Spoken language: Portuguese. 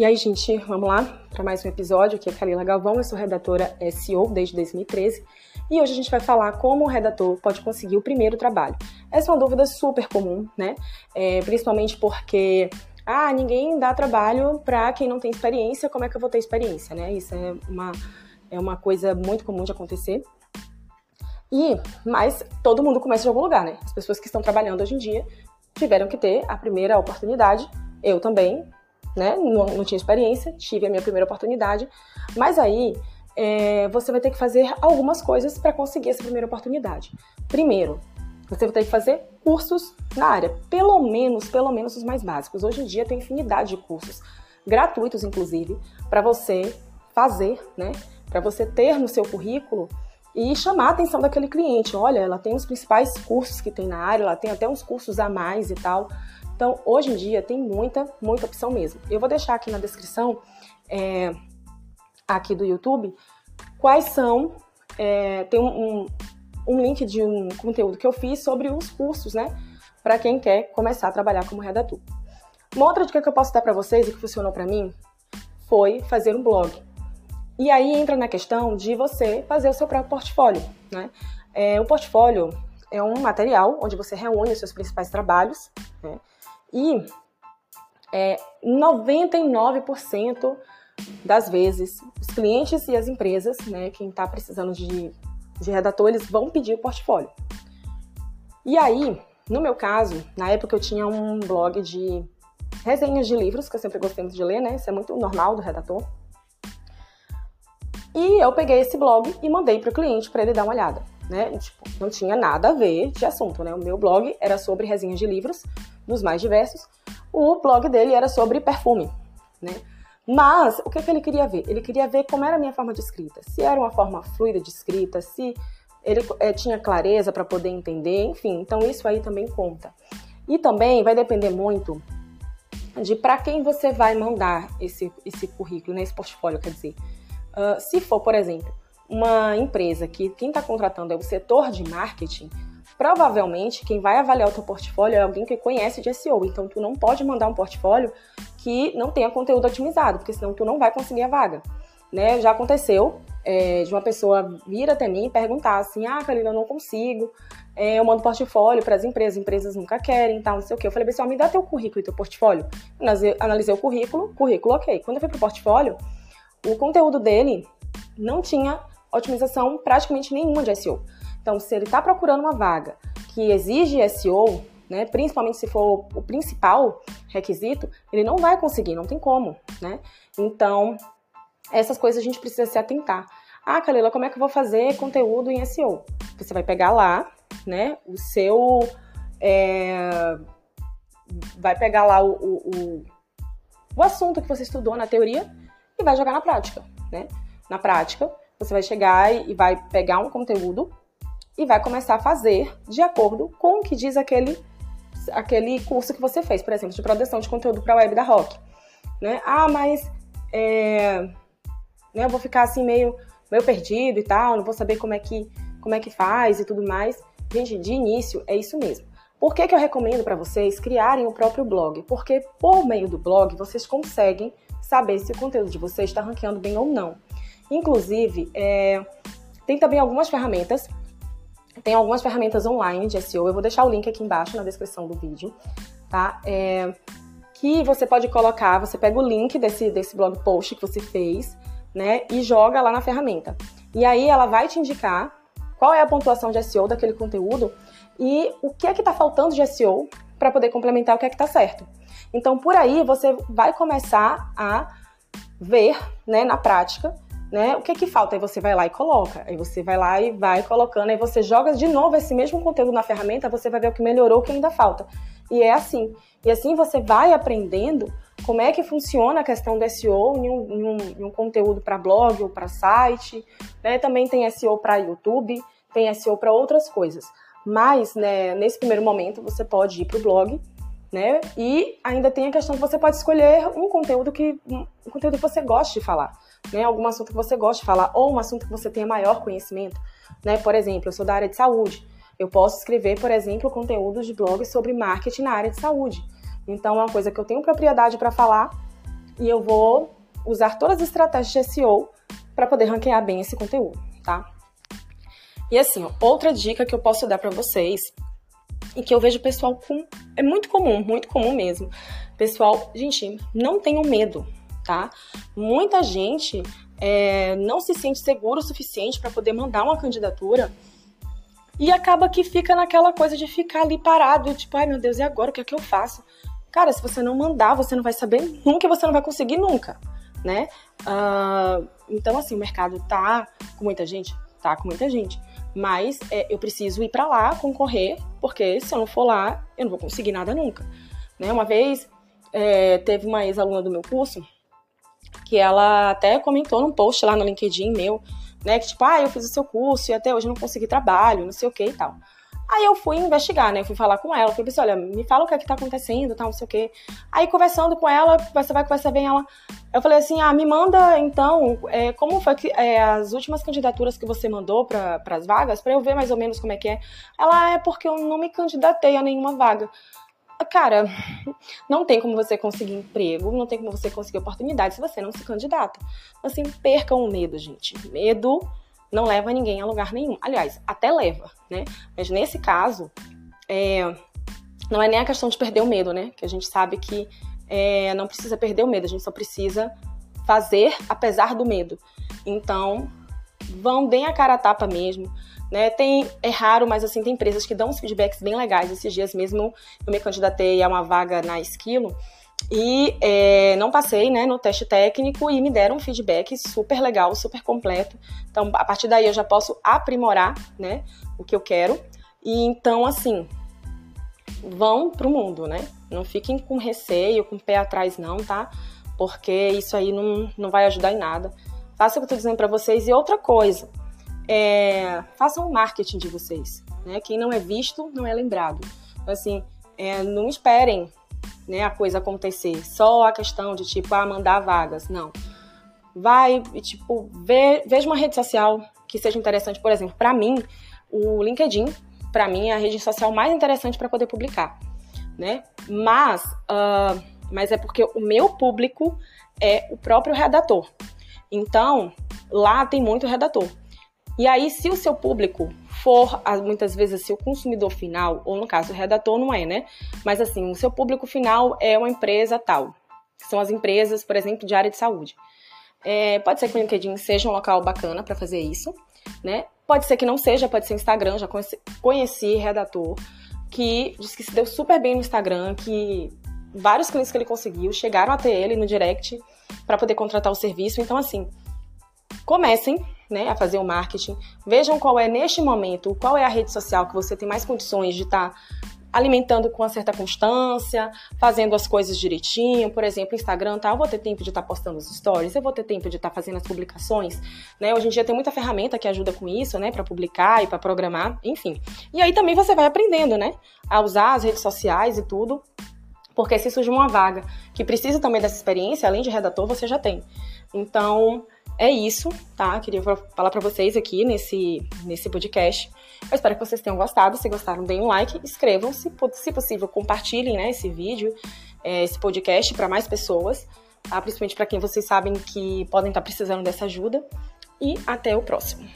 E aí, gente, vamos lá para mais um episódio. Aqui é Kalila Galvão, eu sou redatora SEO desde 2013 e hoje a gente vai falar como o redator pode conseguir o primeiro trabalho. Essa é uma dúvida super comum, né? É, principalmente porque ah, ninguém dá trabalho para quem não tem experiência, como é que eu vou ter experiência, né? Isso é uma, é uma coisa muito comum de acontecer. E, mas todo mundo começa de algum lugar, né? As pessoas que estão trabalhando hoje em dia tiveram que ter a primeira oportunidade. Eu também, né? Não, não tinha experiência, tive a minha primeira oportunidade. Mas aí é, você vai ter que fazer algumas coisas para conseguir essa primeira oportunidade. Primeiro, você vai ter que fazer cursos na área, pelo menos, pelo menos os mais básicos. Hoje em dia tem infinidade de cursos, gratuitos inclusive, para você fazer, né? Para você ter no seu currículo e chamar a atenção daquele cliente. Olha, ela tem os principais cursos que tem na área, ela tem até uns cursos a mais e tal. Então, hoje em dia tem muita, muita opção mesmo. Eu vou deixar aqui na descrição, é, aqui do YouTube, quais são. É, tem um, um, um link de um conteúdo que eu fiz sobre os cursos, né? Para quem quer começar a trabalhar como redator. Uma outra dica que eu posso dar para vocês e que funcionou para mim foi fazer um blog. E aí entra na questão de você fazer o seu próprio portfólio, né? É, o portfólio é um material onde você reúne os seus principais trabalhos, né? E é, 99% das vezes, os clientes e as empresas, né, quem está precisando de, de redator, eles vão pedir o portfólio. E aí, no meu caso, na época eu tinha um blog de resenhas de livros, que eu sempre gostei muito de ler, né? Isso é muito normal do redator. E eu peguei esse blog e mandei para o cliente para ele dar uma olhada, né? Tipo, não tinha nada a ver de assunto, né? O meu blog era sobre resenhas de livros, dos mais diversos. O blog dele era sobre perfume, né? Mas o que, que ele queria ver? Ele queria ver como era a minha forma de escrita, se era uma forma fluida de escrita, se ele é, tinha clareza para poder entender, enfim. Então isso aí também conta. E também vai depender muito de para quem você vai mandar esse, esse currículo, né, esse portfólio, quer dizer. Uh, se for, por exemplo, uma empresa que quem está contratando é o setor de marketing, provavelmente quem vai avaliar o teu portfólio é alguém que conhece de SEO. Então, tu não pode mandar um portfólio que não tenha conteúdo otimizado, porque senão tu não vai conseguir a vaga. Né? Já aconteceu é, de uma pessoa vir até mim e perguntar assim: Ah, Kalina, eu não consigo. É, eu mando portfólio para as empresas, empresas nunca querem, tal, não sei o quê. Eu falei, pessoal, me dá teu currículo e teu portfólio. Analisei, o currículo, currículo ok. Quando eu fui pro portfólio, o conteúdo dele não tinha otimização praticamente nenhuma de SEO. Então, se ele está procurando uma vaga que exige SEO, né, principalmente se for o principal requisito, ele não vai conseguir, não tem como, né? Então, essas coisas a gente precisa se atentar. Ah, Kalila, como é que eu vou fazer conteúdo em SEO? Você vai pegar lá, né, o seu... É, vai pegar lá o, o, o, assunto que você estudou na teoria e vai jogar na prática, né? Na prática, você vai chegar e vai pegar um conteúdo e vai começar a fazer de acordo com o que diz aquele, aquele curso que você fez, por exemplo, de produção de conteúdo para a web da Rock. Né? Ah, mas é, né, eu vou ficar assim meio, meio perdido e tal, não vou saber como é, que, como é que faz e tudo mais. Gente, de início é isso mesmo. Por que, que eu recomendo para vocês criarem o próprio blog? Porque por meio do blog vocês conseguem saber se o conteúdo de vocês está ranqueando bem ou não. Inclusive, é, tem também algumas ferramentas tem algumas ferramentas online de SEO, eu vou deixar o link aqui embaixo na descrição do vídeo, tá? É, que você pode colocar, você pega o link desse, desse blog post que você fez, né, e joga lá na ferramenta. E aí ela vai te indicar qual é a pontuação de SEO daquele conteúdo e o que é que está faltando de SEO para poder complementar o que é que está certo. Então, por aí você vai começar a ver, né, na prática, né? O que que falta? Aí você vai lá e coloca. Aí você vai lá e vai colocando, aí você joga de novo esse mesmo conteúdo na ferramenta, você vai ver o que melhorou, o que ainda falta. E é assim. E assim você vai aprendendo como é que funciona a questão do SEO em um, em um, em um conteúdo para blog ou para site. Né? Também tem SEO para YouTube, tem SEO para outras coisas. Mas, né, nesse primeiro momento, você pode ir para o blog, né? E ainda tem a questão que você pode escolher um conteúdo que um conteúdo que você goste de falar né, algum assunto que você gosta de falar ou um assunto que você tenha maior conhecimento, né? Por exemplo, eu sou da área de saúde. Eu posso escrever, por exemplo, conteúdos de blog sobre marketing na área de saúde. Então, é uma coisa que eu tenho propriedade para falar e eu vou usar todas as estratégias de SEO para poder ranquear bem esse conteúdo, tá? E assim, outra dica que eu posso dar para vocês e que eu vejo pessoal com é muito comum, muito comum mesmo. Pessoal, gente, não tenham medo, tá? Muita gente é, não se sente seguro o suficiente para poder mandar uma candidatura e acaba que fica naquela coisa de ficar ali parado, tipo, ai meu Deus, e agora o que é que eu faço? Cara, se você não mandar, você não vai saber nunca, você não vai conseguir nunca, né? Uh, então, assim, o mercado tá com muita gente? Tá com muita gente. Mas é, eu preciso ir para lá concorrer, porque se eu não for lá, eu não vou conseguir nada nunca. Né? Uma vez é, teve uma ex-aluna do meu curso que ela até comentou num post lá no LinkedIn meu, né? Que tipo, ah, eu fiz o seu curso e até hoje não consegui trabalho, não sei o que e tal. Aí eu fui investigar, né? Eu fui falar com ela. Fui pensei, olha, me fala o que é que tá acontecendo, tal, não sei o quê. Aí conversando com ela, você vai conversar bem ela. Eu falei assim, ah, me manda então, é, como foi que é, as últimas candidaturas que você mandou para as vagas, para eu ver mais ou menos como é que é. Ela, ah, é porque eu não me candidatei a nenhuma vaga. Cara, não tem como você conseguir emprego, não tem como você conseguir oportunidade se você não se candidata. Assim, percam o medo, gente. Medo não leva ninguém a lugar nenhum. Aliás, até leva, né? Mas nesse caso, é, não é nem a questão de perder o medo, né? Que a gente sabe que é, não precisa perder o medo, a gente só precisa fazer apesar do medo. Então, vão bem a cara a tapa mesmo. Né? Tem, é raro, mas assim, tem empresas que dão uns feedbacks bem legais. Esses dias mesmo eu me candidatei a uma vaga na Esquilo e é, não passei né, no teste técnico e me deram um feedback super legal, super completo. Então, a partir daí eu já posso aprimorar né, o que eu quero. E então, assim, vão pro mundo, né? Não fiquem com receio, com o pé atrás, não, tá? Porque isso aí não, não vai ajudar em nada. Faça o que eu tô dizendo para vocês. E outra coisa, é, façam o marketing de vocês. Né? Quem não é visto, não é lembrado. Então, assim, é, não esperem né, a coisa acontecer. Só a questão de, tipo, ah, mandar vagas. Não. Vai, tipo, veja uma rede social que seja interessante. Por exemplo, para mim, o LinkedIn, para mim, é a rede social mais interessante para poder publicar, né? Mas, uh, mas é porque o meu público é o próprio redator. Então, lá tem muito redator. E aí, se o seu público for, muitas vezes, assim, o consumidor final, ou no caso, o redator não é, né? Mas assim, o seu público final é uma empresa tal. São as empresas, por exemplo, de área de saúde. É, pode ser que o LinkedIn seja um local bacana para fazer isso, né? Pode ser que não seja, pode ser Instagram. Já conheci, conheci redator que disse que se deu super bem no Instagram, que vários clientes que ele conseguiu chegaram até ele no direct para poder contratar o serviço. Então, assim, comecem né, a fazer o marketing. Vejam qual é, neste momento, qual é a rede social que você tem mais condições de estar tá alimentando com uma certa constância, fazendo as coisas direitinho. Por exemplo, Instagram, tá? Eu vou ter tempo de estar tá postando os stories, eu vou ter tempo de estar tá fazendo as publicações, né? Hoje em dia tem muita ferramenta que ajuda com isso, né? Para publicar e para programar, enfim. E aí também você vai aprendendo, né? A usar as redes sociais e tudo. Porque se surge uma vaga que precisa também dessa experiência, além de redator, você já tem. Então, é isso, tá? Queria falar para vocês aqui nesse, nesse podcast. Eu espero que vocês tenham gostado. Se gostaram, deem um like, inscrevam-se, se possível, compartilhem né, esse vídeo, é, esse podcast para mais pessoas, tá? principalmente para quem vocês sabem que podem estar tá precisando dessa ajuda. E até o próximo.